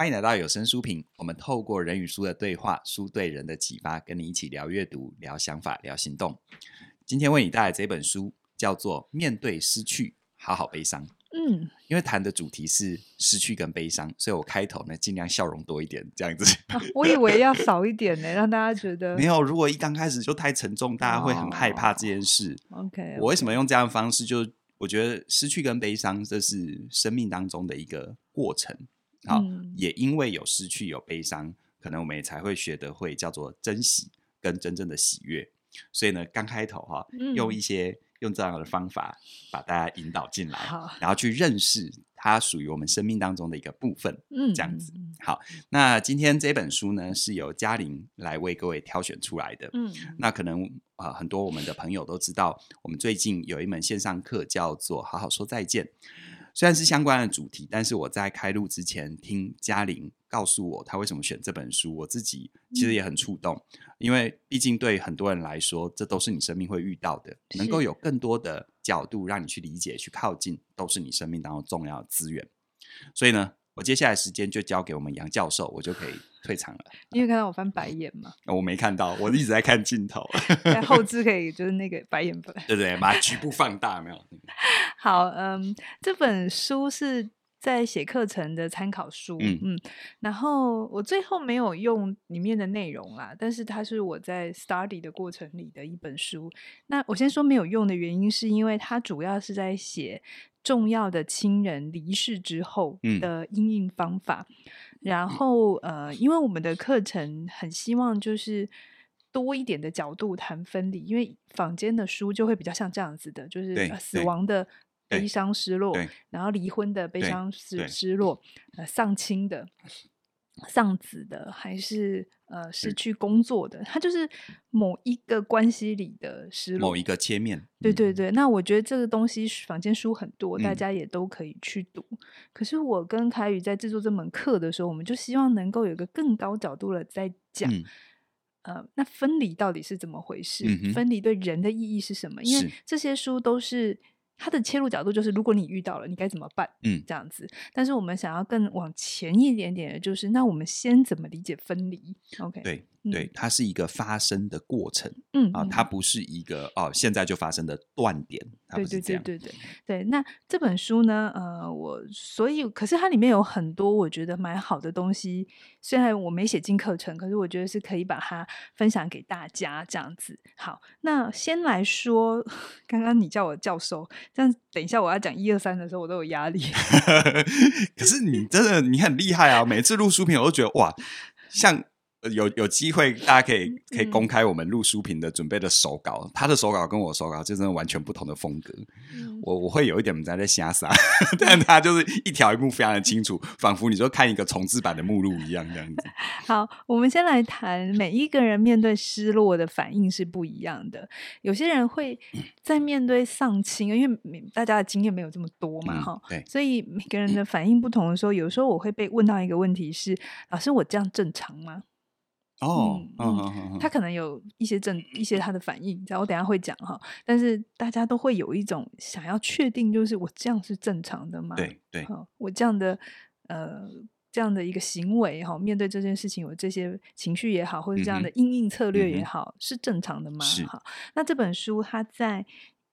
欢迎来到有声书评。我们透过人与书的对话，书对人的启发，跟你一起聊阅读、聊想法、聊行动。今天为你带来这本书，叫做《面对失去，好好悲伤》。嗯，因为谈的主题是失去跟悲伤，所以我开头呢尽量笑容多一点，这样子。啊、我以为要少一点呢，让大家觉得没有。如果一刚开始就太沉重，大家会很害怕这件事。哦、OK，我为什么用这样的方式？就我觉得失去跟悲伤，这是生命当中的一个过程。好，嗯、也因为有失去有悲伤，可能我们也才会学得会叫做珍惜跟真正的喜悦。所以呢，刚开头哈，嗯、用一些用这样的方法把大家引导进来，然后去认识它属于我们生命当中的一个部分。嗯，这样子。好，那今天这本书呢，是由嘉玲来为各位挑选出来的。嗯，那可能啊、呃，很多我们的朋友都知道，我们最近有一门线上课叫做《好好说再见》。虽然是相关的主题，但是我在开录之前听嘉玲告诉我她为什么选这本书，我自己其实也很触动，嗯、因为毕竟对很多人来说，这都是你生命会遇到的，能够有更多的角度让你去理解、去靠近，都是你生命当中重要的资源。所以呢，我接下来时间就交给我们杨教授，我就可以退场了。因为看到我翻白眼嘛？我没看到，我一直在看镜头。后置可以就是那个白眼粉，对对，把它局部放大，没有？好，嗯，这本书是在写课程的参考书，嗯嗯，然后我最后没有用里面的内容啦，但是它是我在 study 的过程里的一本书。那我先说没有用的原因，是因为它主要是在写重要的亲人离世之后的应应方法。嗯、然后呃，因为我们的课程很希望就是多一点的角度谈分离，因为坊间的书就会比较像这样子的，就是死亡的悲伤失落，然后离婚的悲伤失失落，呃，丧亲的、丧子的，还是呃失去工作的，它就是某一个关系里的失落，某一个切面。对对对，那我觉得这个东西坊间书很多，大家也都可以去读。嗯、可是我跟凯宇在制作这门课的时候，我们就希望能够有一个更高角度的在讲。嗯呃，那分离到底是怎么回事？嗯、分离对人的意义是什么？因为这些书都是它的切入角度，就是如果你遇到了，你该怎么办？嗯，这样子。但是我们想要更往前一点点的，就是那我们先怎么理解分离？OK，对。对，它是一个发生的过程，嗯啊，它不是一个哦，现在就发生的断点，它不是这样。对对对对对对。那这本书呢？呃，我所以，可是它里面有很多我觉得蛮好的东西，虽然我没写进课程，可是我觉得是可以把它分享给大家这样子。好，那先来说，刚刚你叫我教授，这样等一下我要讲一二三的时候，我都有压力。可是你真的你很厉害啊！每次录书评，我都觉得哇，像。有有机会，大家可以可以公开我们录书评的准备的手稿，嗯、他的手稿跟我手稿就真的完全不同的风格。嗯、我我会有一点在在瞎撒，嗯、但他就是一条一幕非常的清楚，仿佛你就看一个重置版的目录一样这样子。好，我们先来谈每一个人面对失落的反应是不一样的。有些人会在面对丧亲，因为大家的经验没有这么多嘛，哈、嗯，对，所以每个人的反应不同的时候，有时候我会被问到一个问题是：老师，我这样正常吗？哦，嗯嗯，他可能有一些正一些他的反应，然后我等下会讲哈。但是大家都会有一种想要确定，就是我这样是正常的吗？对对，我这样的呃这样的一个行为哈，面对这件事情，我这些情绪也好，或者这样的应应策略也好，嗯、是正常的吗？是好。那这本书它在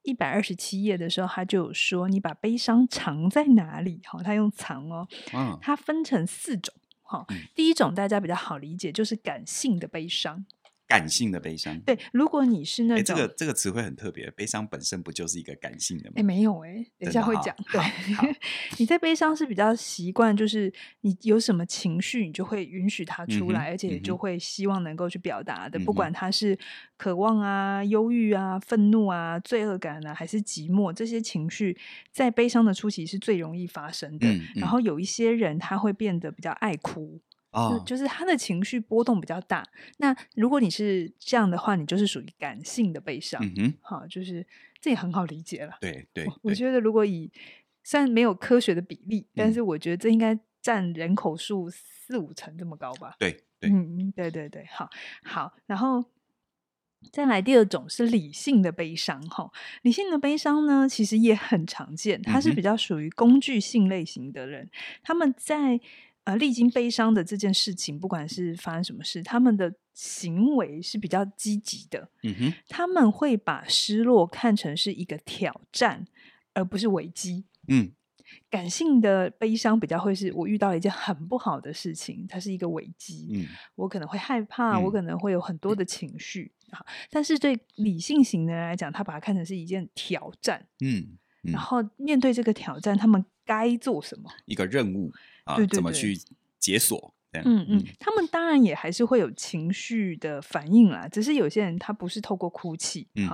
一百二十七页的时候，他就有说，你把悲伤藏在哪里？哈，他用藏哦，嗯，它分成四种。好，第一种大家比较好理解，就是感性的悲伤。感性的悲伤，对，如果你是那种，这个这个词汇很特别，悲伤本身不就是一个感性的吗？哎，没有哎，等一下会讲。对，你在悲伤是比较习惯，就是你有什么情绪，你就会允许它出来，而且就会希望能够去表达的，不管它是渴望啊、忧郁啊、愤怒啊、罪恶感啊，还是寂寞，这些情绪在悲伤的初期是最容易发生的。然后有一些人他会变得比较爱哭。就就是他的情绪波动比较大。那如果你是这样的话，你就是属于感性的悲伤。嗯哼，好，就是这也很好理解了。对对，我觉得如果以虽然没有科学的比例，嗯、但是我觉得这应该占人口数四五成这么高吧。对对，嗯，对对对，好好。然后再来第二种是理性的悲伤。哈，理性的悲伤呢，其实也很常见，它是比较属于工具性类型的人，嗯、他们在。呃历经悲伤的这件事情，不管是发生什么事，他们的行为是比较积极的。嗯哼，他们会把失落看成是一个挑战，而不是危机。嗯。感性的悲伤比较会是我遇到了一件很不好的事情，它是一个危机，嗯，我可能会害怕，嗯，我可能会有很多的情绪啊，嗯。但是对理性型的人来讲，他把它看成是一件挑战，嗯，嗯，然后面对这个挑战，他们该做什么？一个任务啊，对对对，怎么去解锁？嗯嗯，他们当然也还是会有情绪的反应啦，只是有些人他不是透过哭泣，嗯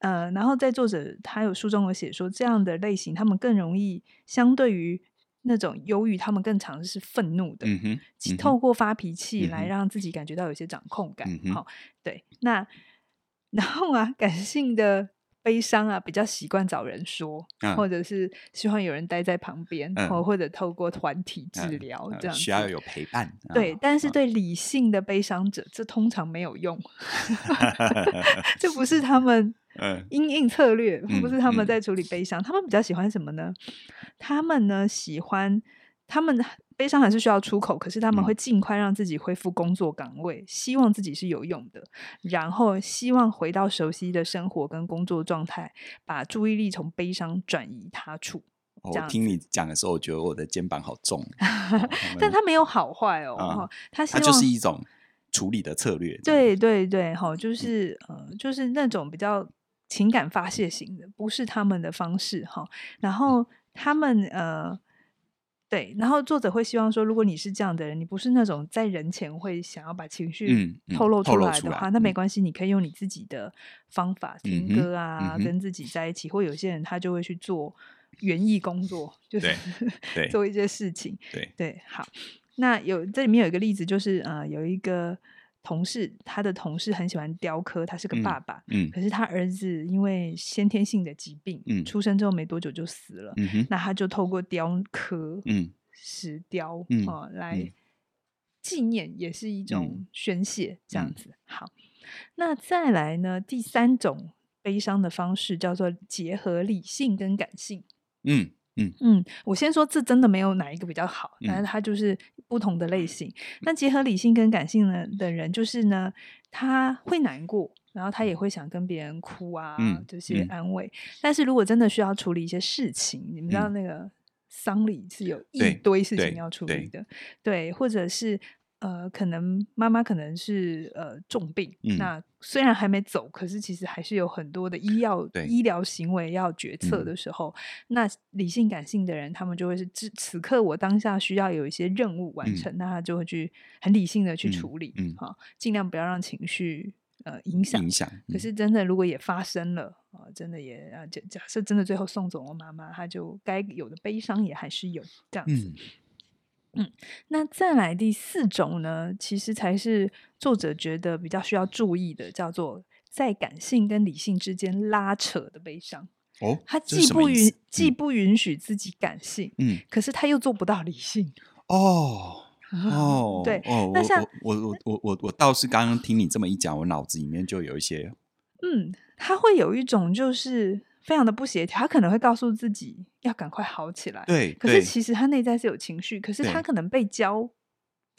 呃，然后在作者他有书中有写说，这样的类型他们更容易相对于那种忧郁，他们更常是愤怒的，嗯嗯、透过发脾气来让自己感觉到有些掌控感。好、嗯哦，对，那 然后啊，感性的悲伤啊，比较习惯找人说、嗯，或者是希望有人待在旁边，或、嗯、或者透过团体治疗、嗯、这样需要有陪伴。对，但是对理性的悲伤者，这通常没有用，这不是他们。嗯，因应策略不是他们在处理悲伤、他们比较喜欢什么呢？他们呢喜欢，他们悲伤还是需要出口，可是他们会尽快让自己恢复工作岗位、嗯，希望自己是有用的，然后希望回到熟悉的生活跟工作状态，把注意力从悲伤转移他处。我听你讲的时候，我觉得我的肩膀好重 但他没有好坏哦，嗯、他他就是一种处理的策略。对对对，哈，就是、嗯、呃，就是那种比较。情感发泄型的不是他们的方式哈，然后他们呃对，然后作者会希望说，如果你是这样的人，你不是那种在人前会想要把情绪透露出来的话，嗯嗯、那没关系，你可以用你自己的方法听歌啊、嗯，跟自己在一起。或有些人他就会去做园艺工作，就是 做一些事情。对对，好，那有这里面有一个例子，就是呃有一个。同事，他的同事很喜欢雕刻，他是个爸爸，嗯，嗯，可是他儿子因为先天性的疾病，嗯，出生之后没多久就死了，嗯，那他就透过雕刻，嗯，石雕，嗯，哦，来纪念，也是一种宣泄，这样子，嗯。好，那再来呢？第三种悲伤的方式叫做结合理性跟感性，嗯。嗯嗯，我先说，这真的没有哪一个比较好，但是它就是不同的类型。那、嗯、结合理性跟感性的的人，就是呢，他会难过，然后他也会想跟别人哭啊，嗯、这些安慰、嗯。但是如果真的需要处理一些事情，嗯、你们知道那个丧礼是有一堆事情要处理的，对，对或者是。呃，可能妈妈可能是呃重病，嗯，那虽然还没走，可是其实还是有很多的医药医疗行为要决策的时候，嗯，那理性感性的人，他们就会是此此刻我当下需要有一些任务完成，嗯，那他就会去很理性的去处理，嗯，好，尽量不要让情绪呃影响影响，嗯。可是真的如果也发生了啊，呃，真的也啊，假假设真的最后送走了妈妈，他就该有的悲伤也还是有这样子。嗯嗯，那再来第四种呢，其实才是作者觉得比较需要注意的，叫做在感性跟理性之间拉扯的悲伤。哦，他既不允、嗯、既不允许自己感性，嗯，可是他又做不到理性。哦 哦，对哦，那像我我我我我我倒是刚刚听你这么一讲，我脑子里面就有一些，嗯，他会有一种就是。非常的不协调，他可能会告诉自己要赶快好起来。对，可是其实他内在是有情绪，可是他可能被教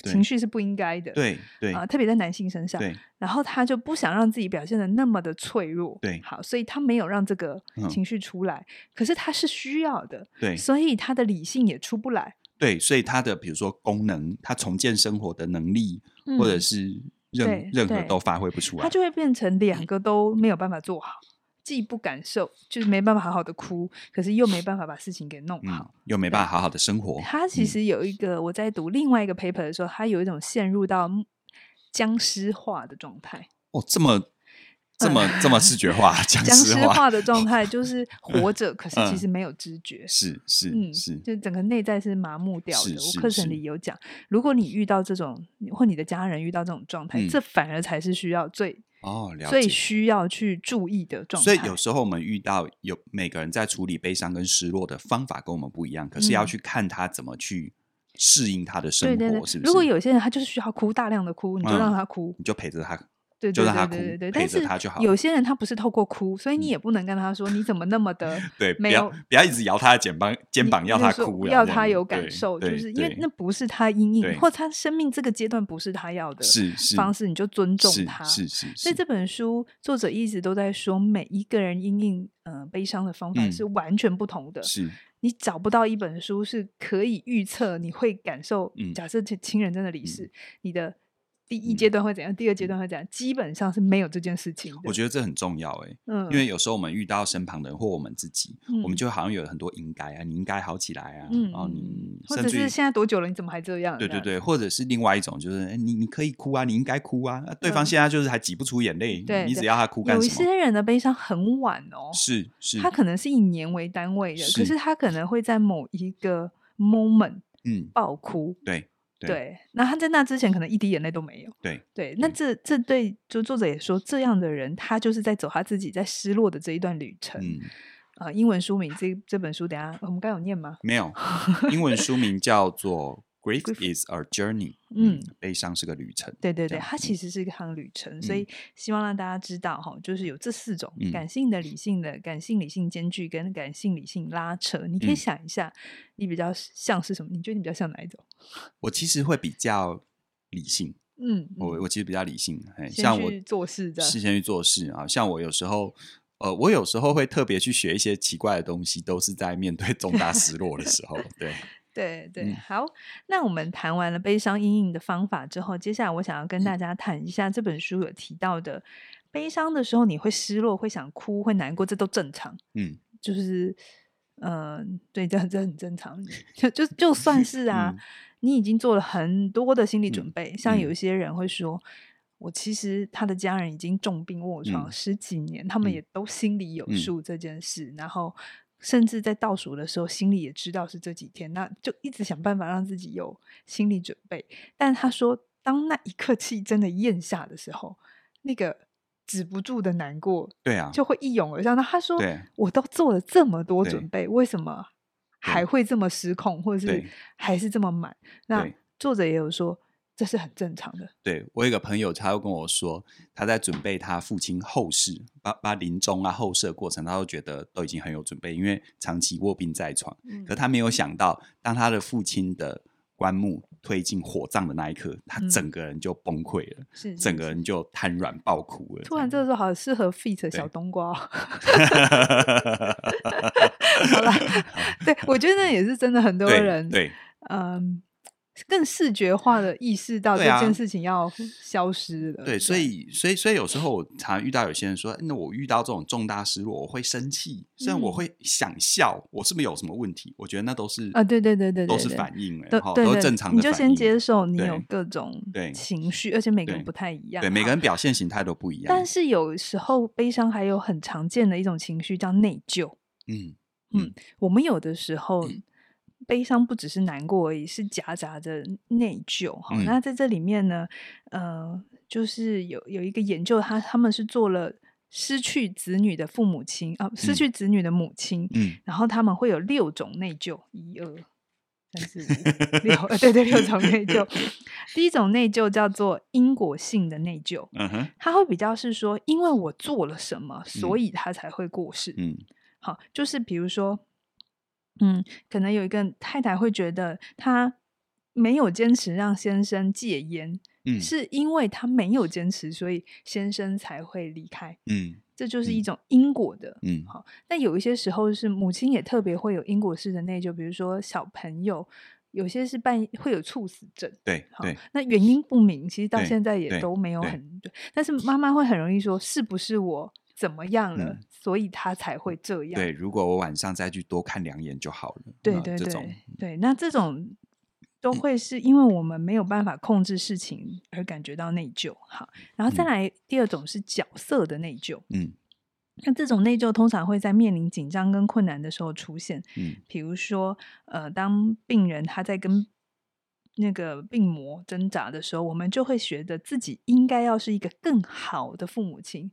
情绪是不应该的。对对啊，特别在男性身上。对，然后他就不想让自己表现的那么的脆弱。对，好，所以他没有让这个情绪出来。嗯，可是他是需要的。对，所以他的理性也出不来。对，所以他的比如说功能，他重建生活的能力，嗯，或者是任任何都发挥不出来，他就会变成两个都没有办法做好。既不感受，就是没办法好好的哭，可是又没办法把事情给弄好，嗯、又没办法好好的生活。他其实有一个，我在读另外一个 paper 的时候，他有一种陷入到僵尸化的状态。哦，这么这么、嗯、这么视觉化，僵尸化的状态就是活着，可是其实没有知觉。是是嗯是，就整个内在是麻木掉的。我课程里有讲，如果你遇到这种，或你的家人遇到这种状态，嗯、这反而才是需要最。哦，了解。最需要去注意的状态。所以有时候我们遇到有每个人在处理悲伤跟失落的方法跟我们不一样，可是要去看他怎么去适应他的生活，嗯、对对对，是不是？如果有些人他就是需要哭，大量的哭，你就让他哭，嗯、你就陪着他对，对对对，陪着他就好。有些人他不是透过哭，所以你也不能跟他说你怎么那么的 对，不要不要一直摇他的肩膀，肩膀要他哭，要他有感受，就是因为那不是他阴影，或他生命这个阶段不是他要的方式，你就尊重他。是是。所以这本书作者一直都在说，每一个人阴影呃悲伤的方法是完全不同的。是你找不到一本书是可以预测你会感受。假设亲人真的离世，你的。第一阶段会怎样？第二阶段会怎样？基本上是没有这件事情。我觉得这很重要哎，嗯，因为有时候我们遇到身旁的人或我们自己，我们就好像有很多应该啊，你应该好起来啊，然后你或者是现在多久了，你怎么还这样？对对对，或者是另外一种，就是你你可以哭啊，你应该哭啊，对方现在就是还挤不出眼泪，对，你只要他哭干什么？有一些人的悲伤很晚哦，是是，他可能是以年为单位的，可是他可能会在某一个 moment 嗯爆哭，对。对，那他在那之前可能一滴眼泪都没有。对对，那这这对就作者也说，这样的人他就是在走他自己在失落的这一段旅程。嗯，啊、呃，英文书名这这本书，等下我们刚有念吗？没有，英文书名叫做。Grief is a journey，嗯，悲伤是个旅程。对对对，它其实是一趟旅程，所以希望让大家知道哈，就是有这四种感性的、理性的、感性理性兼具跟感性理性拉扯。你可以想一下，你比较像是什么？你觉得你比较像哪一种？我其实会比较理性，嗯，我我其实比较理性，像我做事的，事先去做事啊。像我有时候，呃，我有时候会特别去学一些奇怪的东西，都是在面对 重大失落的时候，对。对对，好，那我们谈完了悲伤阴影的方法之后，接下来我想要跟大家谈一下这本书有提到的，悲伤的时候你会失落、会想哭、会难过，这都正常。嗯，就是，嗯、呃，对，这这很正常。就就就算是啊，嗯、你已经做了很多的心理准备，嗯、像有一些人会说，嗯、我其实他的家人已经重病卧床十几年，嗯、他们也都心里有数这件事，嗯、然后。甚至在倒数的时候，心里也知道是这几天，那就一直想办法让自己有心理准备。但他说，当那一刻气真的咽下的时候，那个止不住的难过，对啊，就会一涌而上。那他说，我都做了这么多准备，为什么还会这么失控，或者是还是这么满？那作者也有说。这是很正常的。对，我有一个朋友，他又跟我说，他在准备他父亲后事，把把临终啊后事的过程，他都觉得都已经很有准备，因为长期卧病在床。嗯、可他没有想到，当他的父亲的棺木推进火葬的那一刻，他整个人就崩溃了，嗯、整个人就瘫软爆哭了。突然这个时候好适合 feat 小冬瓜。好了，对，我觉得那也是真的，很多人对，对嗯。更视觉化的意识到这件事情要消失了。对，啊、对，所以，所以，所以有时候我常遇到有些人说：“那我遇到这种重大失落，我会生气，虽然我会想笑，我是不是有什么问题？”我觉得那都是啊，对对对对，都是反应，都都是正常的。你就先接受你有各种情绪，而且每个人不太一样，对，每个人表现形态都不一样。但是有时候悲伤还有很常见的一种情绪叫内疚。嗯嗯，我们有的时候。悲伤不只是难过而已，是夹杂着内疚哈。嗯、那在这里面呢，呃，就是有有一个研究他，他他们是做了失去子女的父母亲啊、呃，失去子女的母亲，嗯，然后他们会有六种内疚，一二三四五 六，呃，对对，六种内疚。第一种内疚叫做因果性的内疚，嗯哼，他会比较是说，因为我做了什么，所以他才会过世，嗯，好，就是比如说。嗯，可能有一个太太会觉得，她没有坚持让先生戒烟，嗯，是因为她没有坚持，所以先生才会离开，嗯，这就是一种因果的，嗯，好。那有一些时候是母亲也特别会有因果式的内疚，比如说小朋友有些是半会有猝死症，对，好，那原因不明，其实到现在也都没有很对，但是妈妈会很容易说，是不是我怎么样了？所以他才会这样。对，如果我晚上再去多看两眼就好了。对对对，对，那这种都会是因为我们没有办法控制事情而感觉到内疚。好，然后再来第二种是角色的内疚。嗯，那这种内疚通常会在面临紧张跟困难的时候出现。嗯，比如说，呃，当病人他在跟那个病魔挣扎的时候，我们就会觉得自己应该要是一个更好的父母亲。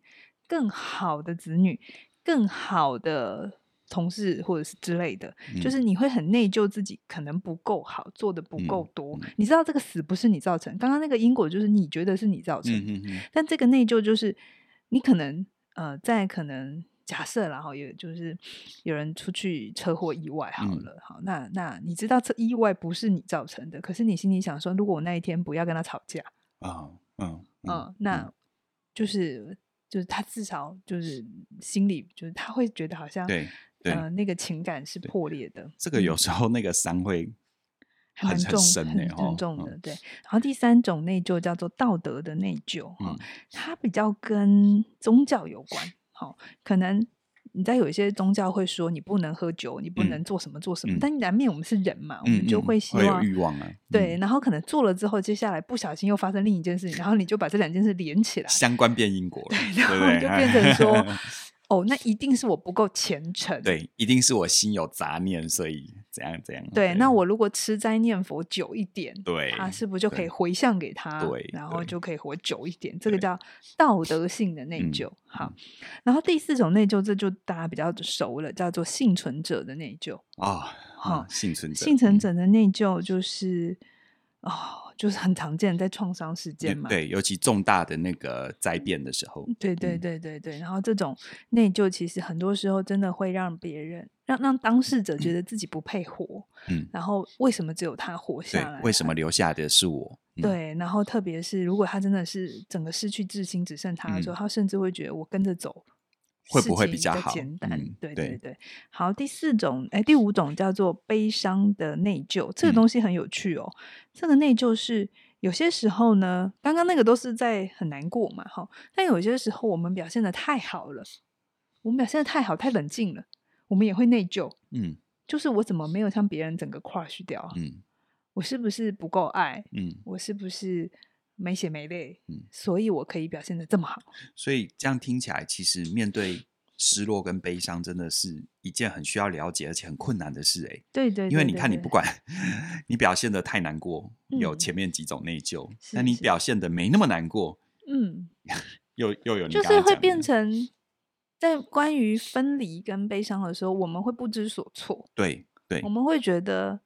更好的子女，更好的同事或者是之类的，嗯、就是你会很内疚自己可能不够好，做的不够多。你知道这个死不是你造成，刚刚那个因果就是你觉得是你造成但这个内疚就是你可能呃，在可能假设然后也就是有人出去车祸意外好了，嗯、好，那那你知道这意外不是你造成的，可是你心里想说，如果我那一天不要跟他吵架啊，嗯嗯，那就是。就是他至少就是心里就是他会觉得好像对，对呃那个情感是破裂的。这个有时候那个伤会很蛮重很很沉重的。对，然后第三种内疚叫做道德的内疚，哈、嗯，它比较跟宗教有关，好，可能。你在有一些宗教会说你不能喝酒，你不能做什么做什么，嗯、但难免我们是人嘛，嗯、我们就会希望欲望啊，对，然后可能做了之后，接下来不小心又发生另一件事情，然后你就把这两件事连起来，相关变因果了，对，然后就变成说。哦，那一定是我不够虔诚。对，一定是我心有杂念，所以怎样怎样。对，对那我如果吃斋念佛久一点，对，他是不是就可以回向给他？对，然后就可以活久一点。这个叫道德性的内疚。好，然后第四种内疚，这就大家比较熟了，叫做幸存者的内疚。啊，好，幸存者，幸存者的内疚就是哦。就是很常见，在创伤事件嘛，对，尤其重大的那个灾变的时候，对对对对对。然后这种内疚，其实很多时候真的会让别人让让当事者觉得自己不配活，嗯，然后为什么只有他活下来？为什么留下的是我？对，然后特别是如果他真的是整个失去至亲，只剩他的时候，他甚至会觉得我跟着走。会不会比较好？简单，嗯、对对对。好，第四种，哎，第五种叫做悲伤的内疚，这个东西很有趣哦。嗯、这个内疚是有些时候呢，刚刚那个都是在很难过嘛，哈。但有些时候我们表现的太好了，我们表现的太好，太冷静了，我们也会内疚。嗯，就是我怎么没有像别人整个 crush 掉？嗯，我是不是不够爱？嗯，我是不是？没血没泪，嗯，所以我可以表现的这么好。所以这样听起来，其实面对失落跟悲伤，真的是一件很需要了解而且很困难的事，欸。哎，对对，因为你看，你不管 你表现的太难过，有前面几种内疚；那你表现的没那么难过，嗯，又又有你就是会变成在关于分离跟悲伤的时候，我们会不知所措。对对，我们会觉得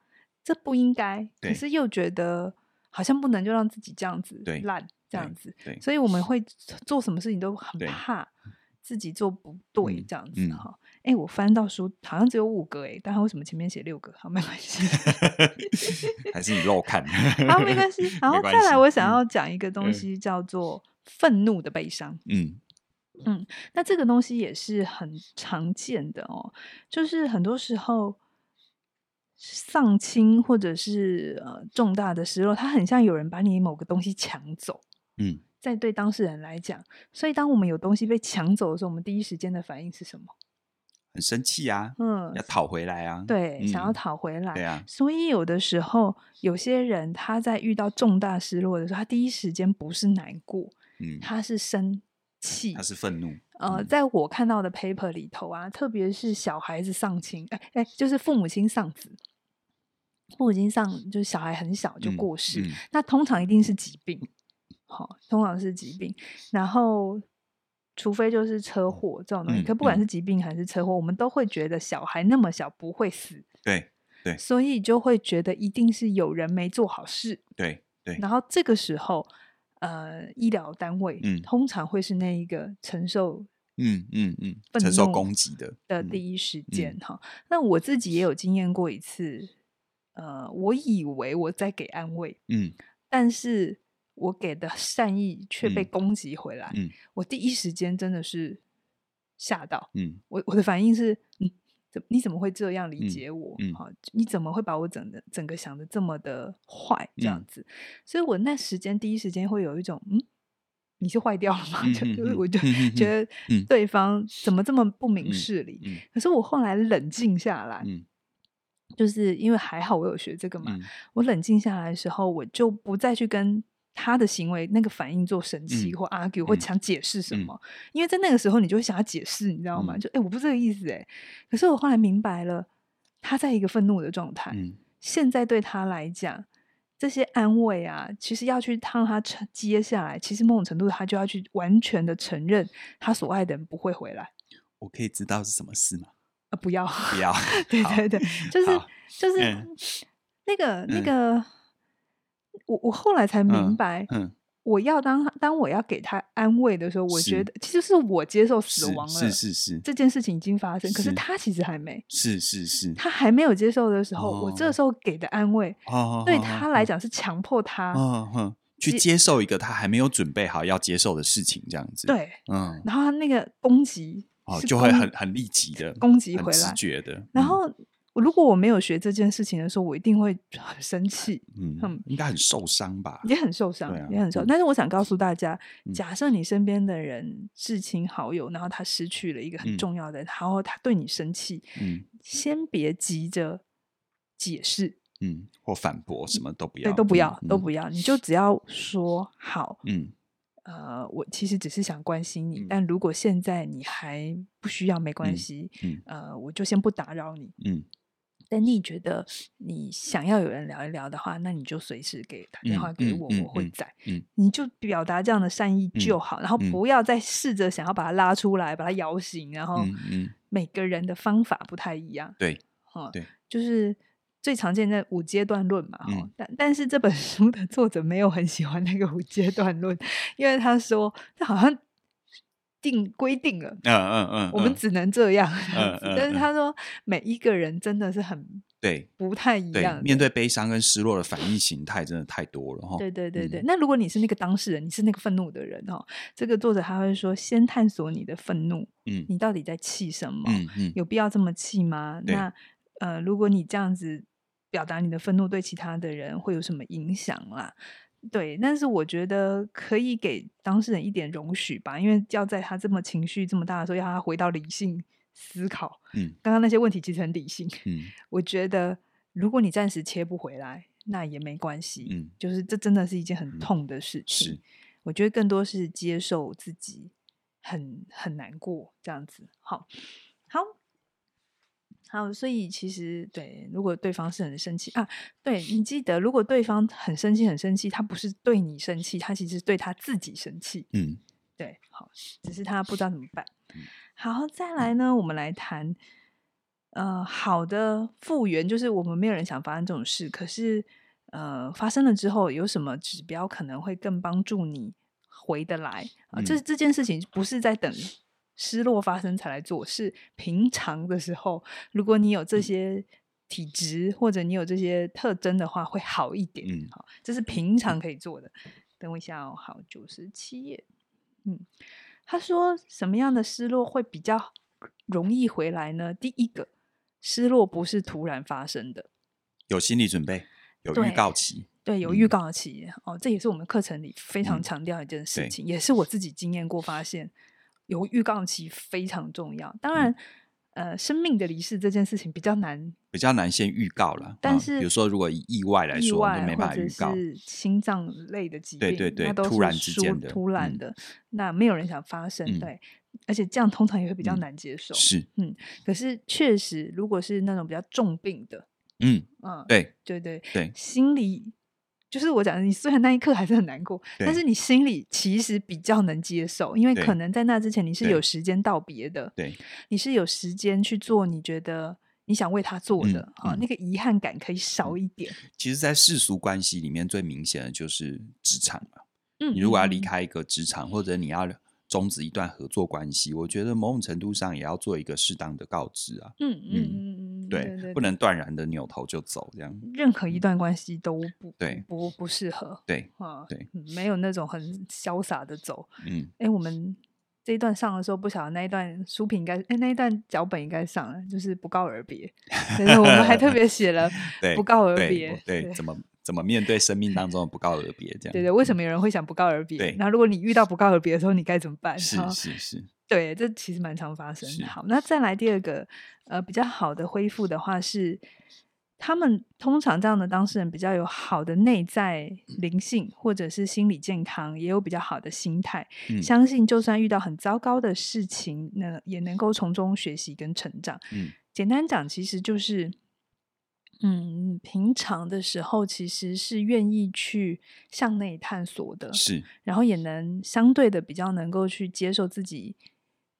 这不应该，可是又觉得。好像不能就让自己这样子烂，这样子，所以我们会做什么事情都很怕自己做不对，这样子哈。哎，我翻到书好像只有五个哎，但他为什么前面写六个？好，没关系，还是你漏看？好，没关系。然后再来，我想要讲一个东西，叫做愤怒的悲伤。嗯嗯，那这个东西也是很常见的哦，就是很多时候。丧亲或者是呃重大的失落，它很像有人把你某个东西抢走。嗯，在对当事人来讲，所以当我们有东西被抢走的时候，我们第一时间的反应是什么？很生气啊，嗯，要讨回来啊，对，嗯、想要讨回来。对啊，所以有的时候，有些人他在遇到重大失落的时候，他第一时间不是难过，嗯，他是生气，他是愤怒。呃，在我看到的 paper 里头啊，特别是小孩子丧亲，哎哎，就是父母亲丧子。父母亲上就是小孩很小就过世，那通常一定是疾病，好、哦，通常是疾病。然后，除非就是车祸这种东西，嗯、可不管是疾病还是车祸，嗯、我们都会觉得小孩那么小不会死，对对，所以就会觉得一定是有人没做好事，对对。然后这个时候，呃，医疗单位、嗯、通常会是那一个承受，嗯嗯嗯，承受攻击的的第一时间哈。那我自己也有经验过一次。呃，我以为我在给安慰，嗯，但是我给的善意却被攻击回来，嗯，嗯，我第一时间真的是吓到，嗯，我我的反应是，嗯，怎你怎么会这样理解我？嗯，好，你怎么会把我整的整个想的这么的坏这样子？嗯，所以我那时间第一时间会有一种，嗯，你是坏掉了吗？就、我就 觉得对方怎么这么不明事理？嗯嗯嗯，可是我后来冷静下来，嗯。就是因为还好我有学这个嘛，嗯、我冷静下来的时候，我就不再去跟他的行为那个反应做生气或 argue、嗯、或想解释什么，嗯、因为在那个时候你就会想要解释，你知道吗？嗯、就哎、欸，我不是这个意思哎。可是我后来明白了，他在一个愤怒的状态。嗯、现在对他来讲，这些安慰啊，其实要去让他承接下来，其实某种程度他就要去完全的承认他所爱的人不会回来。我可以知道是什么事吗？呃，不要不要，对对对，就是就是那个那个，我我后来才明白，嗯。我要当当我要给他安慰的时候，我觉得其实是我接受死亡了，是是是，这件事情已经发生，可是他其实还没，是是是，他还没有接受的时候，我这时候给的安慰，对他来讲是强迫他，去接受一个他还没有准备好要接受的事情，这样子，对，嗯，然后他那个攻击哦，就会很很立即的攻击回来，直觉的，然后。如果我没有学这件事情的时候，我一定会很生气，嗯，应该很受伤吧？也很受伤，也很受。但是我想告诉大家，假设你身边的人至亲好友，然后他失去了一个很重要的人，然后他对你生气，嗯，先别急着解释，嗯，或反驳，什么都不要，对，都不要，都不要，你就只要说好，嗯，呃，我其实只是想关心你，但如果现在你还不需要，没关系，嗯，呃，我就先不打扰你，嗯。但你觉得你想要有人聊一聊的话，那你就随时给打电话给我，嗯、我会在。你就表达这样的善意就好，嗯、然后不要再试着想要把他拉出来，把他摇醒。然后，每个人的方法不太一样。对，对，就是最常见的五阶段论嘛。嗯、但但是这本书的作者没有很喜欢那个五阶段论，因为他说这好像。定规定了，嗯嗯嗯，我们只能这样。嗯嗯，但是他说每一个人真的是很对，不太一样。面对悲伤跟失落的反应形态真的太多了哈。对对对对，那如果你是那个当事人，你是那个愤怒的人哈，这个作者他会说，先探索你的愤怒，嗯，你到底在气什么？嗯嗯，有必要这么气吗？那呃，如果你这样子表达你的愤怒，对其他的人会有什么影响啦？对，但是我觉得可以给当事人一点容许吧，因为要在他这么情绪这么大的时候，要他回到理性思考。嗯，刚刚那些问题其实很理性。嗯，我觉得如果你暂时切不回来，那也没关系。嗯，就是这真的是一件很痛的事情。是，我觉得更多是接受自己很很难过这样子。好，好。所以其实对，如果对方是很生气啊，对，你记得，如果对方很生气、很生气，他不是对你生气，他其实是对他自己生气。嗯，对，好，只是他不知道怎么办。好，再来呢，我们来谈，呃，好的复原，就是我们没有人想发生这种事，可是呃，发生了之后，有什么指标可能会更帮助你回得来啊？这这件事情不是在等。失落发生才来做，是平常的时候，如果你有这些体质、嗯、或者你有这些特征的话，会好一点。嗯，好，这是平常可以做的。嗯、等我一下哦，好，九十七页。嗯，他说什么样的失落会比较容易回来呢？第一个，失落不是突然发生的，有心理准备，有预告期。对，有预告期。嗯、哦，这也是我们课程里非常强调的一件事情，嗯、也是我自己经验过发现。有预告期非常重要，当然，嗯、呃，生命的离世这件事情比较难，比较难先预告了。但是，嗯、比如说，如果以意外来说，意没办法预告。或者是心脏类的疾病，对对都突然之间的，突然的，嗯、那没有人想发生，对，嗯、而且这样通常也会比较难接受。嗯、是，嗯，可是确实，如果是那种比较重病的，嗯嗯，对对对对，对心理。就是我讲的，你虽然那一刻还是很难过，但是你心里其实比较能接受，因为可能在那之前你是有时间道别的，对，你是有时间去做你觉得你想为他做的，啊、嗯，嗯、那个遗憾感可以少一点。其实，在世俗关系里面，最明显的就是职场嘛。嗯，你如果要离开一个职场，嗯、或者你要。终止一段合作关系，我觉得某种程度上也要做一个适当的告知啊。嗯嗯嗯，对，对对对，不能断然的扭头就走，这样。任何一段关系都不对，不不适合。对啊，对，没有那种很潇洒的走。嗯，哎，我们这一段上的时候，不晓得那一段书评应该，哎，那一段脚本应该上了，就是不告而别。但是我们还特别写了 不告而别，对，怎么？怎么面对生命当中的不告而别？这样对对，为什么有人会想不告而别？对，那如果你遇到不告而别的时候，你该怎么办？是是是，对，这其实蛮常发生的。好，那再来第二个，呃，比较好的恢复的话是，他们通常这样的当事人比较有好的内在灵性，或者是心理健康，也有比较好的心态，嗯、相信就算遇到很糟糕的事情，那也能够从中学习跟成长。嗯，简单讲，其实就是。嗯，平常的时候其实是愿意去向内探索的，是，然后也能相对的比较能够去接受自己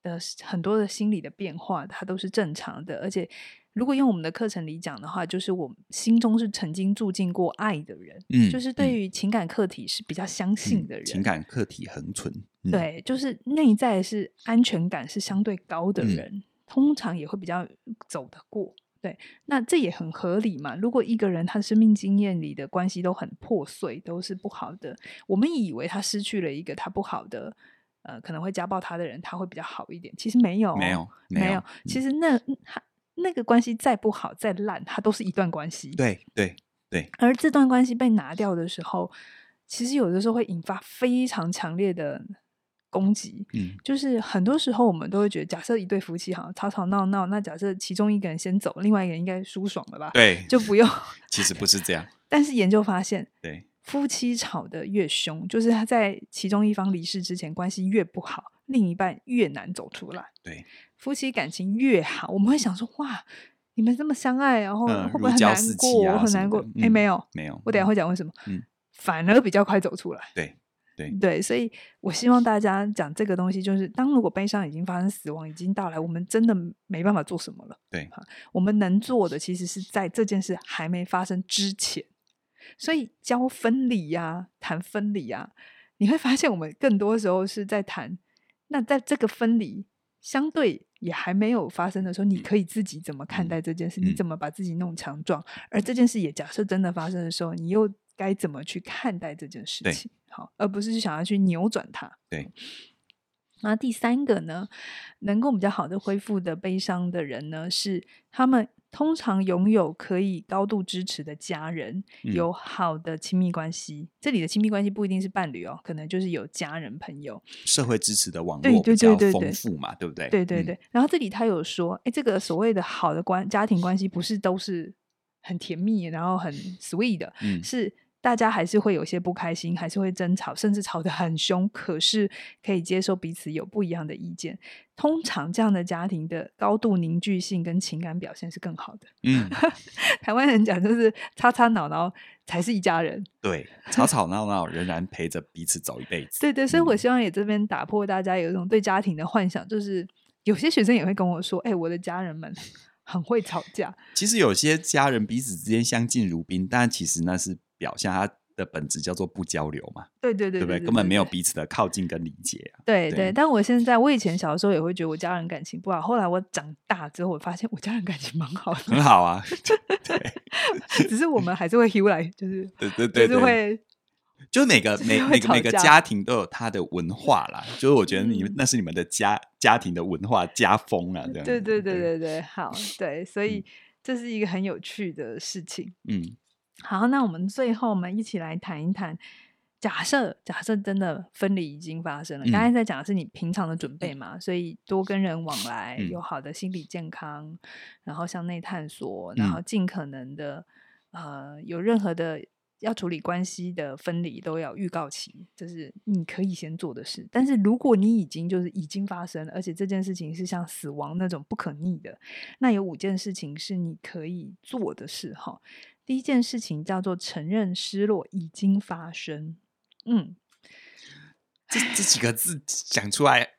的很多的心理的变化，它都是正常的。而且，如果用我们的课程里讲的话，就是我们心中是曾经住进过爱的人，嗯，就是对于情感课题是比较相信的人，嗯、情感课题恒存，嗯、对，就是内在是安全感是相对高的人，嗯、通常也会比较走得过。对，那这也很合理嘛。如果一个人他生命经验里的关系都很破碎，都是不好的，我们以为他失去了一个他不好的，呃，可能会家暴他的人，他会比较好一点。其实没有，没有，没有。嗯、其实那他那个关系再不好再烂，它都是一段关系。对对对。而这段关系被拿掉的时候，其实有的时候会引发非常强烈的。攻击，嗯，就是很多时候我们都会觉得，假设一对夫妻哈吵吵闹闹，那假设其中一个人先走，另外一个人应该舒爽了吧？对，就不用。其实不是这样。但是研究发现，对，夫妻吵得越凶，就是他在其中一方离世之前，关系越不好，另一半越难走出来。对，夫妻感情越好，我们会想说，哇，你们这么相爱，然后会不会很难过？嗯啊、很难过？哎、嗯，没有，没有。我等下会讲为什么。嗯，反而比较快走出来。对。对，对，所以我希望大家讲这个东西，就是当如果悲伤已经发生，死亡已经到来，我们真的没办法做什么了。对，我们能做的其实是在这件事还没发生之前。所以教分离呀、啊，谈分离呀、啊，你会发现我们更多时候是在谈。那在这个分离相对也还没有发生的时候，你可以自己怎么看待这件事？嗯、你怎么把自己弄强壮？而这件事也假设真的发生的时候，你又该怎么去看待这件事情？好，而不是想要去扭转它。对。那第三个呢，能够比较好的恢复的悲伤的人呢，是他们通常拥有可以高度支持的家人，嗯、有好的亲密关系。这里的亲密关系不一定是伴侣哦，可能就是有家人朋友，社会支持的网络比较丰富嘛，对不对？对对对。嗯、然后这里他有说，哎，这个所谓的好的关家庭关系，不是都是很甜蜜，然后很 sweet 的，嗯、是。大家还是会有些不开心，还是会争吵，甚至吵得很凶。可是可以接受彼此有不一样的意见。通常这样的家庭的高度凝聚性跟情感表现是更好的。嗯，台湾人讲就是吵吵闹闹才是一家人。对，吵吵闹闹仍然陪着彼此走一辈子。对对，所以我希望也这边打破大家有一种对家庭的幻想，就是有些学生也会跟我说：“哎、欸，我的家人们很会吵架。”其实有些家人彼此之间相敬如宾，但其实那是。表现它的本质叫做不交流嘛？对对对，对不对？根本没有彼此的靠近跟理解啊。对对，但我现在，我以前小的时候也会觉得我家人感情不好，后来我长大之后，我发现我家人感情蛮好的，很好啊。对，只是我们还是会 heal 来，就是对对对，就是会，就是每个每每个每个家庭都有他的文化啦。就是我觉得你们那是你们的家家庭的文化家风啊。对对对对对，好，对，所以这是一个很有趣的事情。嗯。好，那我们最后我们一起来谈一谈，假设假设真的分离已经发生了，刚、嗯、才在讲的是你平常的准备嘛，所以多跟人往来，有好的心理健康，嗯、然后向内探索，然后尽可能的、嗯、呃，有任何的要处理关系的分离都要预告期，这是你可以先做的事。但是如果你已经就是已经发生了，而且这件事情是像死亡那种不可逆的，那有五件事情是你可以做的事哈。第一件事情叫做承认失落已经发生。嗯，这这几个字讲出来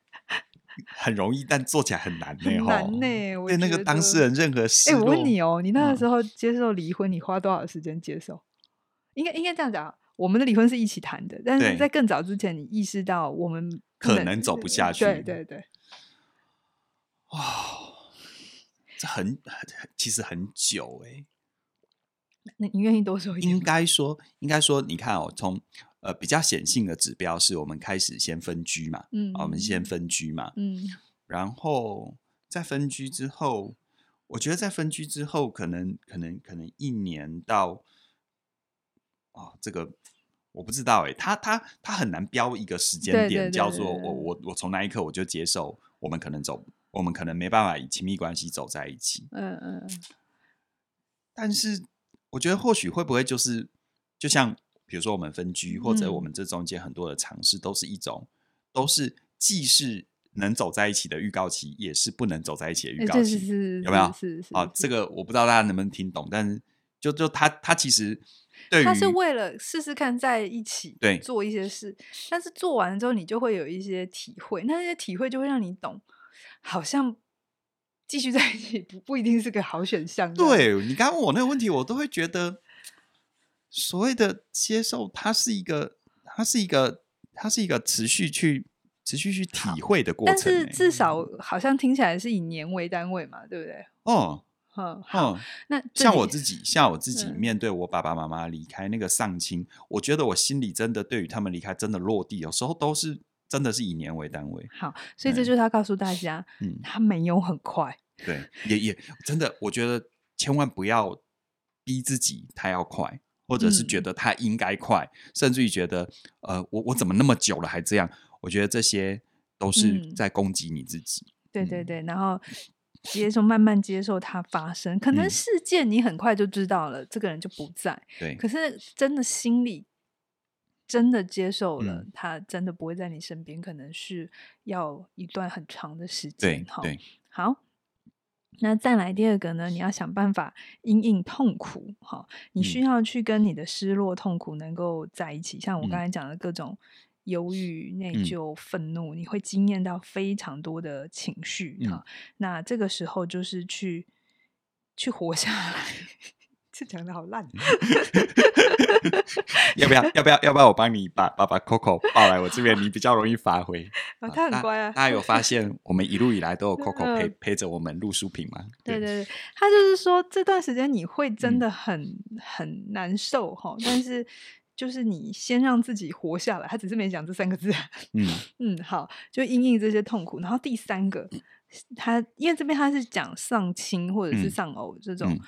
很容易，但做起来很难呢。很难呢。对那个当事人任何失落，哎，我问你哦，你那个时候接受离婚，嗯、你花多少时间接受？应该应该这样讲，我们的离婚是一起谈的，但是在更早之前，你意识到我们可能走不下去。对对对。哇，这很其实很久哎。那你愿意多说一点？应该说，应该说，你看哦，从呃比较显性的指标是我们开始先分居嘛，嗯，我们先分居嘛，嗯，然后在分居之后，我觉得在分居之后，可能可能可能一年到，哦，这个我不知道哎，他他他很难标一个时间点，叫做我我我从那一刻我就接受，我们可能走，我们可能没办法以亲密关系走在一起，嗯嗯，但是。我觉得或许会不会就是，就像比如说我们分居，或者我们这中间很多的尝试，都是一种，都是既是能走在一起的预告期，也是不能走在一起的预告期，有没有？是是。啊，这个我不知道大家能不能听懂，但是就就他他其实对，他是为了试试看在一起对做一些事，但是做完之后你就会有一些体会，那些体会就会让你懂。好像继续在一起不不一定是个好选项。对，你刚刚问我那个问题，我都会觉得所谓的接受，它是一个，它是一个，它是一个持续去持续去体会的过程。但是至少好像听起来是以年为单位嘛，对不对？哦。嗯，好。那像我自己，像我自己面对我爸爸妈妈离开那个丧亲，嗯，我觉得我心里真的对于他们离开真的落地，有时候都是真的是以年为单位。好，所以这就是他告诉大家，嗯，他没有很快。对，也也真的，我觉得千万不要逼自己，他要快，或者是觉得他应该快，嗯，甚至于觉得，呃，我我怎么那么久了还这样？我觉得这些都是在攻击你自己。嗯，对对对，然后。接受，慢慢接受它发生。可能事件你很快就知道了，嗯、这个人就不在。对，可是真的心里真的接受了，嗯、他真的不会在你身边，可能是要一段很长的时间。对，对，好。那再来第二个呢？你要想办法因应痛苦。哈，你需要去跟你的失落、痛苦能够在一起。嗯、像我刚才讲的各种。忧郁、内疚、愤怒，嗯、你会经验到非常多的情绪哈、嗯。那这个时候就是去去活下来。这讲的好烂。要不要？要不要？要不要？我帮你把把把 Coco 抱来我这边，你比较容易发挥。啊，他很乖啊。大家有发现，我们一路以来都有 Coco 陪陪着我们录书评吗？对对对，他就是说这段时间你会真的很、嗯、很难受哈，但是。就是你先让自己活下来，他只是没讲这三个字。嗯嗯，好，就因应这些痛苦。然后第三个，他因为这边他是讲丧亲或者是丧偶这种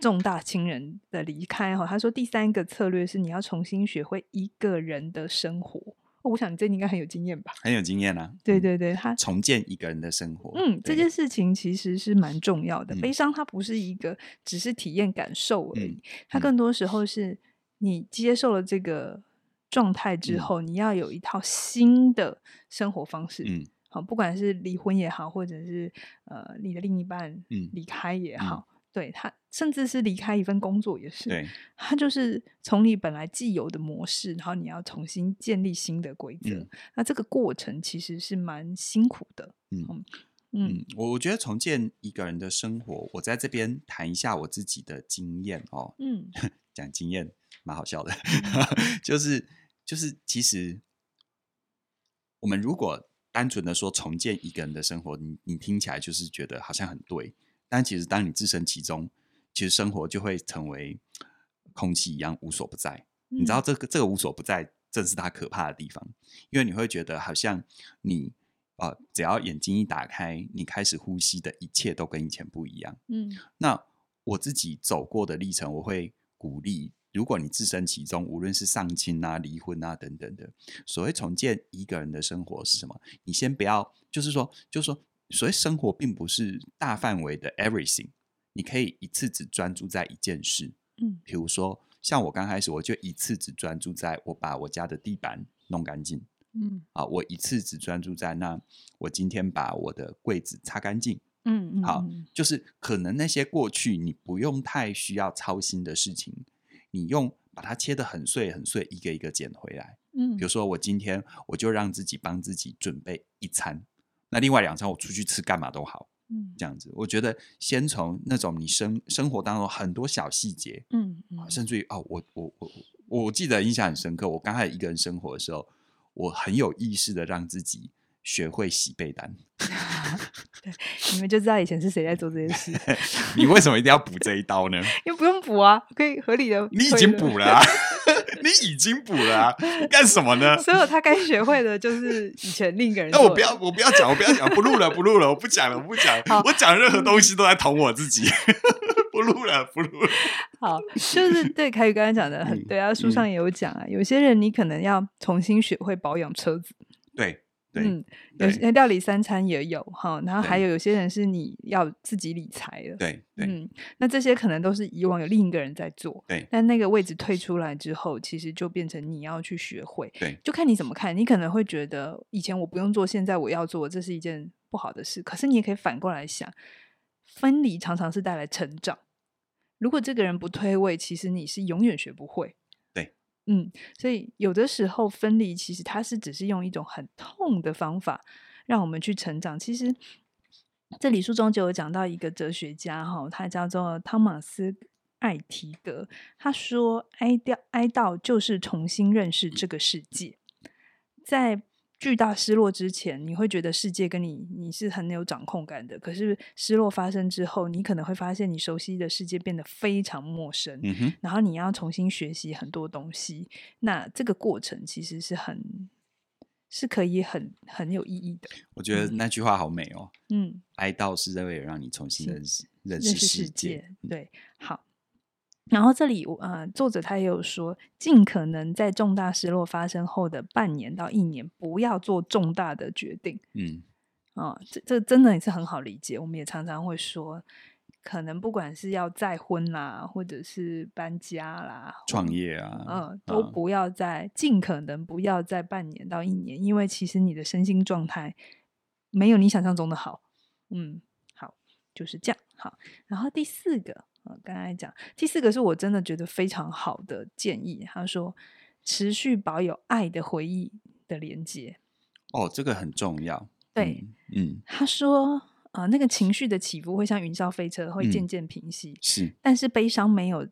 重大亲人的离开哈、嗯。他说第三个策略是你要重新学会一个人的生活。哦、我想你这应该很有经验吧？很有经验啊。对对对，他重建一个人的生活。嗯，这件事情其实是蛮重要的。悲伤它不是一个只是体验感受而已，嗯、它更多时候是。你接受了这个状态之后，嗯，你要有一套新的生活方式。嗯，好，不管是离婚也好，或者是呃你的另一半离开也好，嗯，对他，甚至是离开一份工作也是。对，他就是从你本来既有的模式，然后你要重新建立新的规则。嗯，那这个过程其实是蛮辛苦的。嗯嗯，嗯，我我觉得重建一个人的生活，我在这边谈一下我自己的经验哦。嗯，讲经验。蛮好笑的，就是就是，其实我们如果单纯的说重建一个人的生活，你你听起来就是觉得好像很对，但其实当你置身其中，其实生活就会成为空气一样无所不在。你知道这个这个无所不在，正是它可怕的地方，因为你会觉得好像你呃，只要眼睛一打开，你开始呼吸的一切都跟以前不一样。嗯，那我自己走过的历程，我会鼓励。如果你置身其中，无论是丧亲啊、离婚啊等等的，所谓重建一个人的生活是什么？你先不要，就是说，就是说，所谓生活并不是大范围的 everything，你可以一次只专注在一件事。嗯，比如说，像我刚开始，我就一次只专注在我把我家的地板弄干净。嗯，啊，我一次只专注在那，我今天把我的柜子擦干净。嗯嗯，好，就是可能那些过去你不用太需要操心的事情。你用把它切得很碎很碎，一个一个捡回来。嗯，比如说我今天我就让自己帮自己准备一餐，那另外两餐我出去吃干嘛都好。嗯，这样子，我觉得先从那种你生生活当中很多小细节，嗯，嗯甚至于哦，我我我我记得印象很深刻，我刚开始一个人生活的时候，我很有意识的让自己。学会洗被单，对，你们就知道以前是谁在做这件事。你为什么一定要补这一刀呢？因为不用补啊，可以合理的。你已经补了啊，你已经补了啊，干什么呢？所有他该学会的，就是以前另一个人。那我不要，我不要讲，我不要讲，不录了，不录了，我不讲了，我不讲。我讲任何东西都在捅我自己。不录了，不录了。好，就是对凯宇刚才讲的很对啊，书上也有讲啊，有些人你可能要重新学会保养车子。对。嗯，有些料理三餐也有哈，然后还有有些人是你要自己理财的，对，对，嗯，那这些可能都是以往有另一个人在做，对，但那个位置退出来之后，其实就变成你要去学会，对，就看你怎么看，你可能会觉得以前我不用做，现在我要做，这是一件不好的事，可是你也可以反过来想，分离常常是带来成长，如果这个人不退位，其实你是永远学不会。嗯，所以有的时候分离，其实它是只是用一种很痛的方法让我们去成长。其实这里书中就有讲到一个哲学家哈，他叫做汤马斯艾提格，他说哀悼哀悼就是重新认识这个世界，在。巨大失落之前，你会觉得世界跟你你是很有掌控感的。可是失落发生之后，你可能会发现你熟悉的世界变得非常陌生。然后你要重新学习很多东西。那这个过程其实是很是可以很很有意义的。我觉得那句话好美哦。嗯，哀悼是为了让你重新认识认识世界。认识世界。对，好。然后这里，呃，作者他也有说，尽可能在重大失落发生后的半年到一年，不要做重大的决定。嗯，啊、哦，这这真的也是很好理解。我们也常常会说，可能不管是要再婚啦，或者是搬家啦，创业啊，嗯，都不要在，啊、尽可能不要在半年到一年，因为其实你的身心状态没有你想象中的好。嗯，好，就是这样。好，然后第四个。呃，刚才讲第四个是我真的觉得非常好的建议。他说，持续保有爱的回忆的连接。哦，这个很重要。对，嗯，嗯他说，啊、呃，那个情绪的起伏会像云霄飞车，会渐渐平息。嗯、是，但是悲伤没有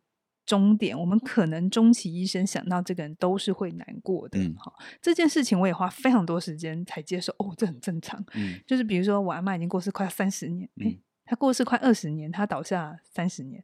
终点。我们可能终其一生想到这个人都是会难过的。好、嗯，这件事情我也花非常多时间才接受。哦，这很正常。嗯，就是比如说，我阿妈已经过世快三十年。嗯。他过世快二十年，他倒下三十年，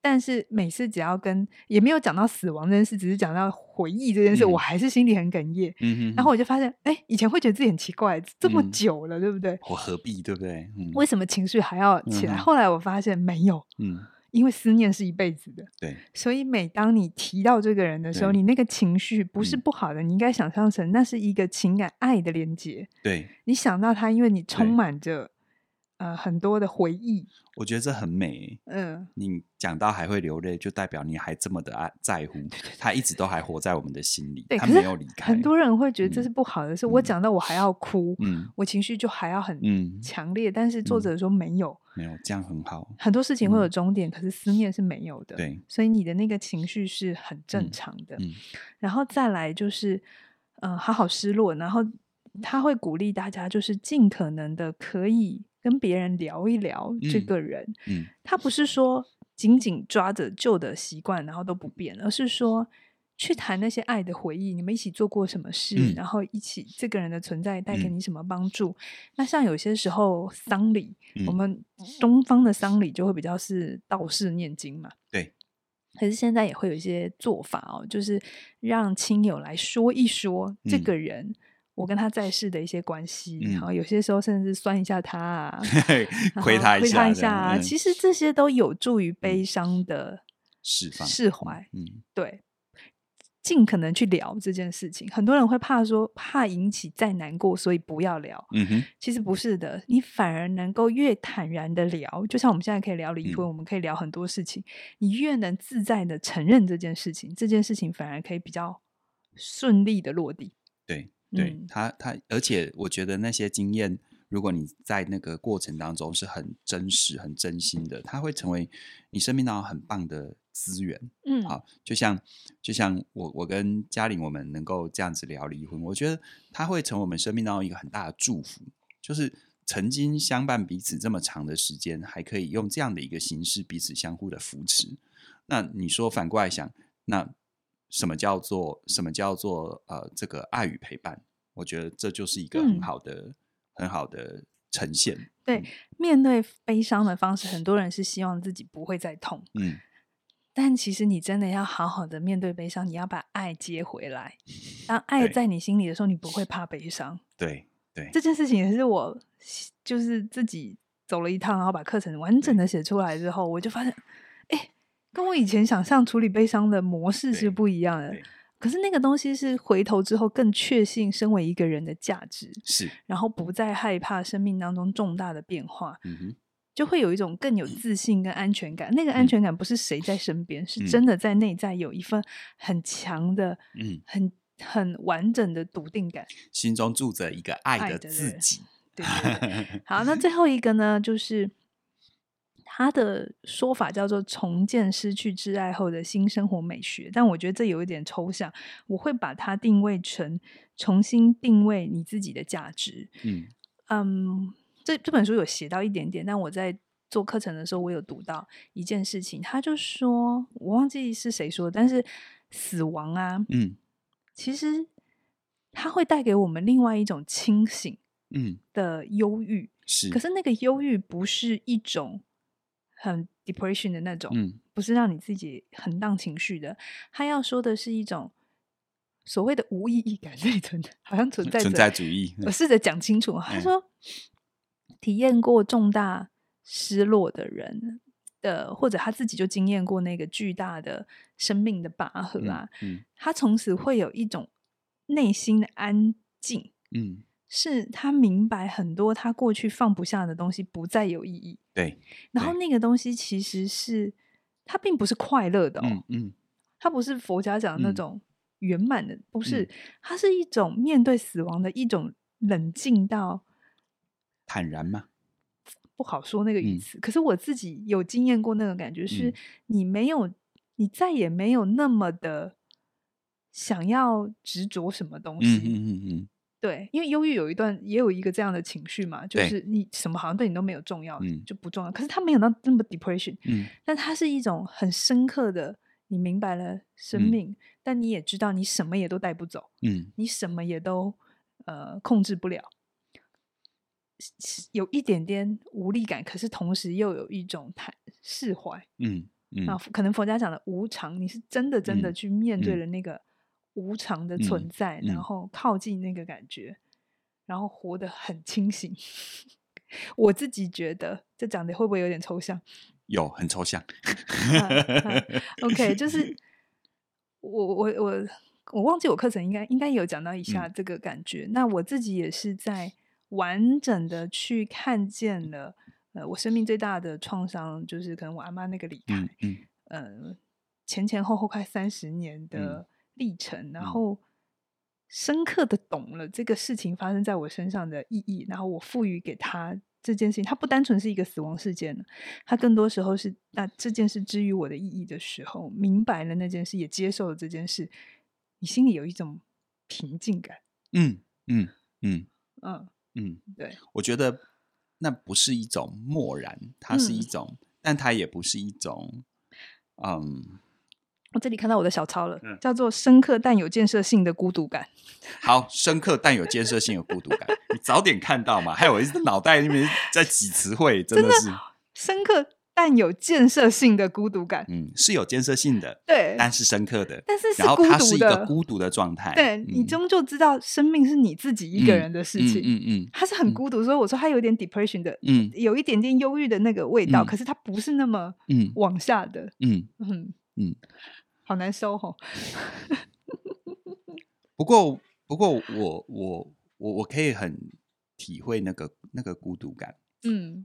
但是每次只要跟也没有讲到死亡这件事，只是讲到回忆这件事，嗯、我还是心里很哽咽。然后我就发现，哎、欸，以前会觉得自己很奇怪，这么久了，嗯、对不对？我何必，对不对？嗯、为什么情绪还要起来？嗯、后来我发现没有，嗯，因为思念是一辈子的，对。所以每当你提到这个人的时候，你那个情绪不是不好的，嗯、你应该想象成那是一个情感爱的连接。对，你想到他，因为你充满着。呃，很多的回忆，我觉得这很美。嗯，你讲到还会流泪，就代表你还这么的爱在乎。他一直都还活在我们的心里，他没有离开。很多人会觉得这是不好的，是我讲到我还要哭，嗯，我情绪就还要很强烈。但是作者说没有，没有这样很好。很多事情会有终点，可是思念是没有的。对，所以你的那个情绪是很正常的。嗯，然后再来就是，嗯，好好失落，然后他会鼓励大家，就是尽可能的可以。跟别人聊一聊这个人，嗯，嗯，他不是说紧紧抓着旧的习惯，然后都不变，而是说去谈那些爱的回忆，你们一起做过什么事，嗯、然后一起这个人的存在带给你什么帮助。嗯、那像有些时候丧礼，嗯、我们东方的丧礼就会比较是道士念经嘛，对。可是现在也会有一些做法哦，就是让亲友来说一说这个人。嗯我跟他在世的一些关系，嗯、然后有些时候甚至酸一下他啊，亏他一下，一下啊。嗯、其实这些都有助于悲伤的释放、释怀。嗯，对，尽可能去聊这件事情。很多人会怕说，怕引起再难过，所以不要聊。嗯哼，其实不是的，你反而能够越坦然的聊，就像我们现在可以聊离婚，嗯、我们可以聊很多事情。你越能自在的承认这件事情，这件事情反而可以比较顺利的落地。对。对他，他而且我觉得那些经验，如果你在那个过程当中是很真实、很真心的，它会成为你生命当中很棒的资源。嗯，好，就像就像我我跟嘉玲，我们能够这样子聊离婚，我觉得它会成为我们生命当中一个很大的祝福。就是曾经相伴彼此这么长的时间，还可以用这样的一个形式彼此相互的扶持。那你说反过来想，那？什么叫做什么叫做呃这个爱与陪伴？我觉得这就是一个很好的、嗯、很好的呈现。对，嗯、面对悲伤的方式，很多人是希望自己不会再痛。嗯，但其实你真的要好好的面对悲伤，你要把爱接回来。当爱在你心里的时候，你不会怕悲伤。对对，这件事情也是我就是自己走了一趟，然后把课程完整的写出来之后，我就发现，哎。跟我以前想象处理悲伤的模式是不一样的，可是那个东西是回头之后更确信身为一个人的价值，是，然后不再害怕生命当中重大的变化，就会有一种更有自信跟安全感。嗯、那个安全感不是谁在身边，嗯、是真的在内在有一份很强的、嗯，很很完整的笃定感，心中住着一个爱的自己。对，对，对，好，那最后一个呢，就是。他的说法叫做“重建失去挚爱后的新生活美学”，但我觉得这有一点抽象。我会把它定位成重新定位你自己的价值。嗯，嗯，这这本书有写到一点点，但我在做课程的时候，我有读到一件事情，他就说，我忘记是谁说，但是死亡啊，嗯，其实它会带给我们另外一种清醒，嗯的忧郁，是，可是那个忧郁不是一种很 depression 的那种，嗯，不是让你自己很荡情绪的，他要说的是一种。所谓的无意义感 内存的，好像存在存在主义。我试着讲清楚，他说，体验过重大失落的人，的，或者他自己就经验过那个巨大的生命的拔河啊，嗯嗯、他从此会有一种内心的安静，嗯，是他明白很多他过去放不下的东西不再有意义，对，然后那个东西其实是他并不是快乐的哦，嗯，嗯他不是佛家讲的那种。圆满的不是，它是一种面对死亡的一种冷静到坦然吗？不好说那个意思。嗯、可是我自己有经验过那个感觉，是你没有，嗯、你再也没有那么的想要执着什么东西。嗯嗯嗯嗯。对，因为忧郁有一段也有一个这样的情绪嘛，就是你什么好像对你都没有重要，嗯、就不重要。可是他没有到那么 depression，嗯，但它是一种很深刻的。你明白了生命，嗯、但你也知道你什么也都带不走，嗯，你什么也都呃控制不了，有一点点无力感，可是同时又有一种坦释怀，嗯嗯，啊，可能佛家讲的无常，你是真的真的去面对了那个无常的存在，嗯嗯、然后靠近那个感觉，然后活得很清醒。我自己觉得这讲的会不会有点抽象？有很抽象、啊啊、，OK，就是我我我我忘记我课程应该应该有讲到一下这个感觉。嗯、那我自己也是在完整的去看见了，呃，我生命最大的创伤就是可能我阿妈那个离开，嗯，嗯呃、前前后后快三十年的历程，嗯、然后深刻的懂了这个事情发生在我身上的意义，然后我赋予给他。这件事情，它不单纯是一个死亡事件，它更多时候是那这件事之于我的意义的时候，明白了那件事，也接受了这件事，你心里有一种平静感。嗯嗯嗯嗯嗯，对，我觉得那不是一种漠然，它是一种，嗯、但它也不是一种，嗯。我这里看到我的小抄了，嗯、叫做“深刻但有建设性的孤独感”。好，深刻但有建设性的孤独感，你早点看到嘛？还有我一直脑袋里面在挤词汇，真的是的深刻但有建设性的孤独感。嗯，是有建设性的，对，但是深刻的，但是，是然后它是一个孤独的状态。对，嗯、你终究知道生命是你自己一个人的事情。嗯嗯，它是很孤独，所以我说它有点 depression 的，嗯，有一点点忧郁的那个味道，嗯、可是它不是那么嗯往下的，嗯嗯嗯。嗯好难收吼。不过，不过我，我我我我可以很体会那个那个孤独感。嗯，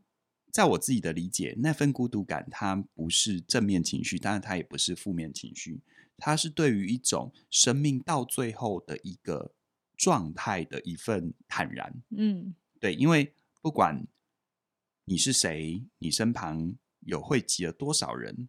在我自己的理解，那份孤独感它不是正面情绪，当然它也不是负面情绪，它是对于一种生命到最后的一个状态的一份坦然。嗯，对，因为不管你是谁，你身旁有汇集了多少人，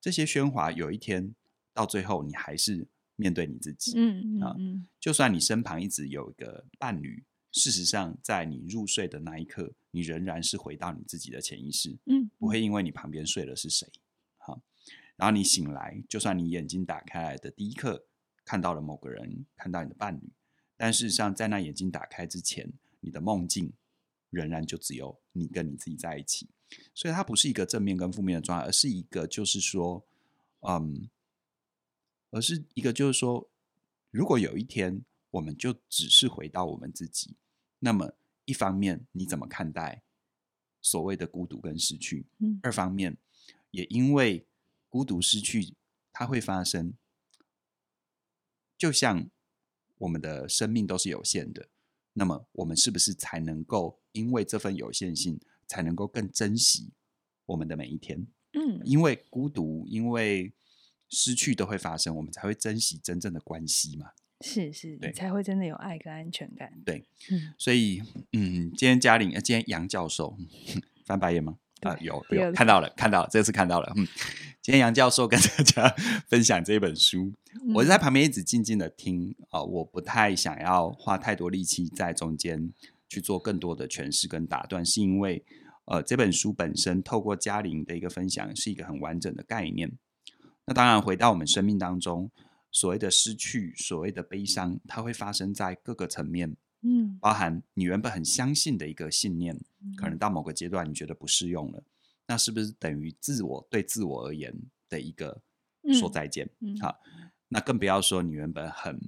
这些喧哗有一天。到最后，你还是面对你自己。嗯嗯，嗯就算你身旁一直有一个伴侣，事实上，在你入睡的那一刻，你仍然是回到你自己的潜意识。嗯，不会因为你旁边睡了是谁，好，然后你醒来，就算你眼睛打开来的第一刻看到了某个人，看到你的伴侣，但事实上，在那眼睛打开之前，你的梦境仍然就只有你跟你自己在一起。所以，它不是一个正面跟负面的状态，而是一个就是说，嗯。而是一个，就是说，如果有一天我们就只是回到我们自己，那么一方面你怎么看待所谓的孤独跟失去？嗯，二方面也因为孤独失去它会发生，就像我们的生命都是有限的，那么我们是不是才能够因为这份有限性，才能够更珍惜我们的每一天？嗯，因为孤独，因为。失去都会发生，我们才会珍惜真正的关系嘛。是是，对你才会真的有爱跟安全感。对，嗯，所以，嗯，今天嘉玲，今天杨教授 翻白眼吗？啊，有有，有看到了，看到了，这次看到了。嗯，今天杨教授跟大家 分享这本书，嗯、我在旁边一直静静的听啊、呃，我不太想要花太多力气在中间去做更多的诠释跟打断，是因为呃这本书本身透过嘉玲的一个分享，是一个很完整的概念。那当然回到我们生命当中，所谓的失去，所谓的悲伤，它会发生在各个层面。嗯，包含你原本很相信的一个信念，嗯、可能到某个阶段你觉得不适用了，那是不是等于自我对自我而言的一个说再见？嗯，好，那更不要说你原本很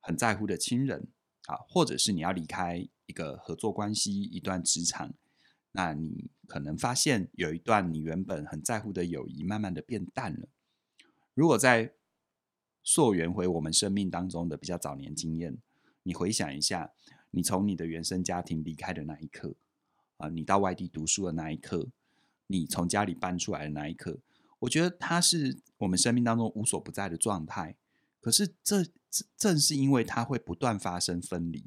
很在乎的亲人，啊，或者是你要离开一个合作关系、一段职场，那你可能发现有一段你原本很在乎的友谊，慢慢的变淡了。如果在溯源回我们生命当中的比较早年经验。你回想一下，你从你的原生家庭离开的那一刻，啊，你到外地读书的那一刻，你从家里搬出来的那一刻，我觉得它是我们生命当中无所不在的状态。可是这正是因为它会不断发生分离，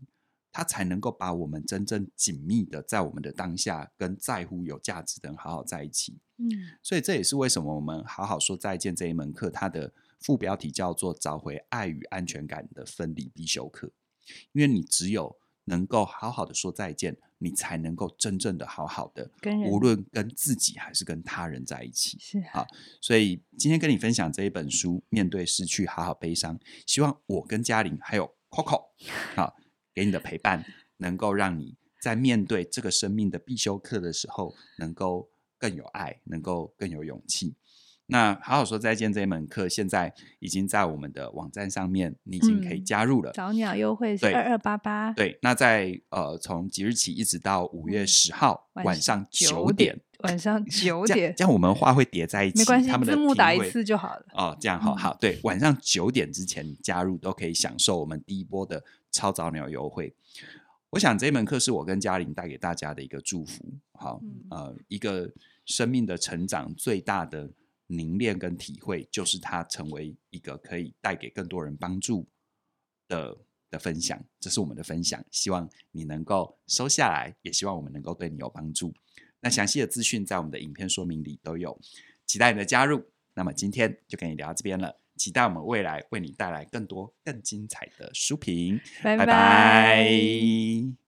它才能够把我们真正紧密的在我们的当下跟在乎有价值的人好好在一起。嗯，所以这也是为什么我们好好说再见这一门课，它的副标题叫做“找回爱与安全感的分离必修课”。因为你只有能够好好的说再见，你才能够真正的好好的，无论跟自己还是跟他人在一起。是啊，所以今天跟你分享这一本书《面对失去，好好悲伤》，希望我跟嘉玲还有 Coco 啊，给你的陪伴，能够让你在面对这个生命的必修课的时候，能够更有爱，能够更有勇气。那好好说再见这一门课，现在已经在我们的网站上面，你已经可以加入了。早鸟优惠是二二八八。对，那在呃从即日起一直到五月十号晚上九点，晚上 九点，这样我们话会叠在一起，没关系，他们的字幕打一次就好了。哦，这样好好对，晚上九点之前加入都可以享受我们第一波的超早鸟优惠。我想这一门课是我跟嘉玲带给大家的一个祝福。好，呃，一个生命的成长最大的。凝练跟体会，就是它成为一个可以带给更多人帮助的的分享。这是我们的分享，希望你能够收下来，也希望我们能够对你有帮助。那详细的资讯在我们的影片说明里都有，期待你的加入。那么今天就跟你聊到这边了，期待我们未来为你带来更多更精彩的书评。拜拜。拜拜。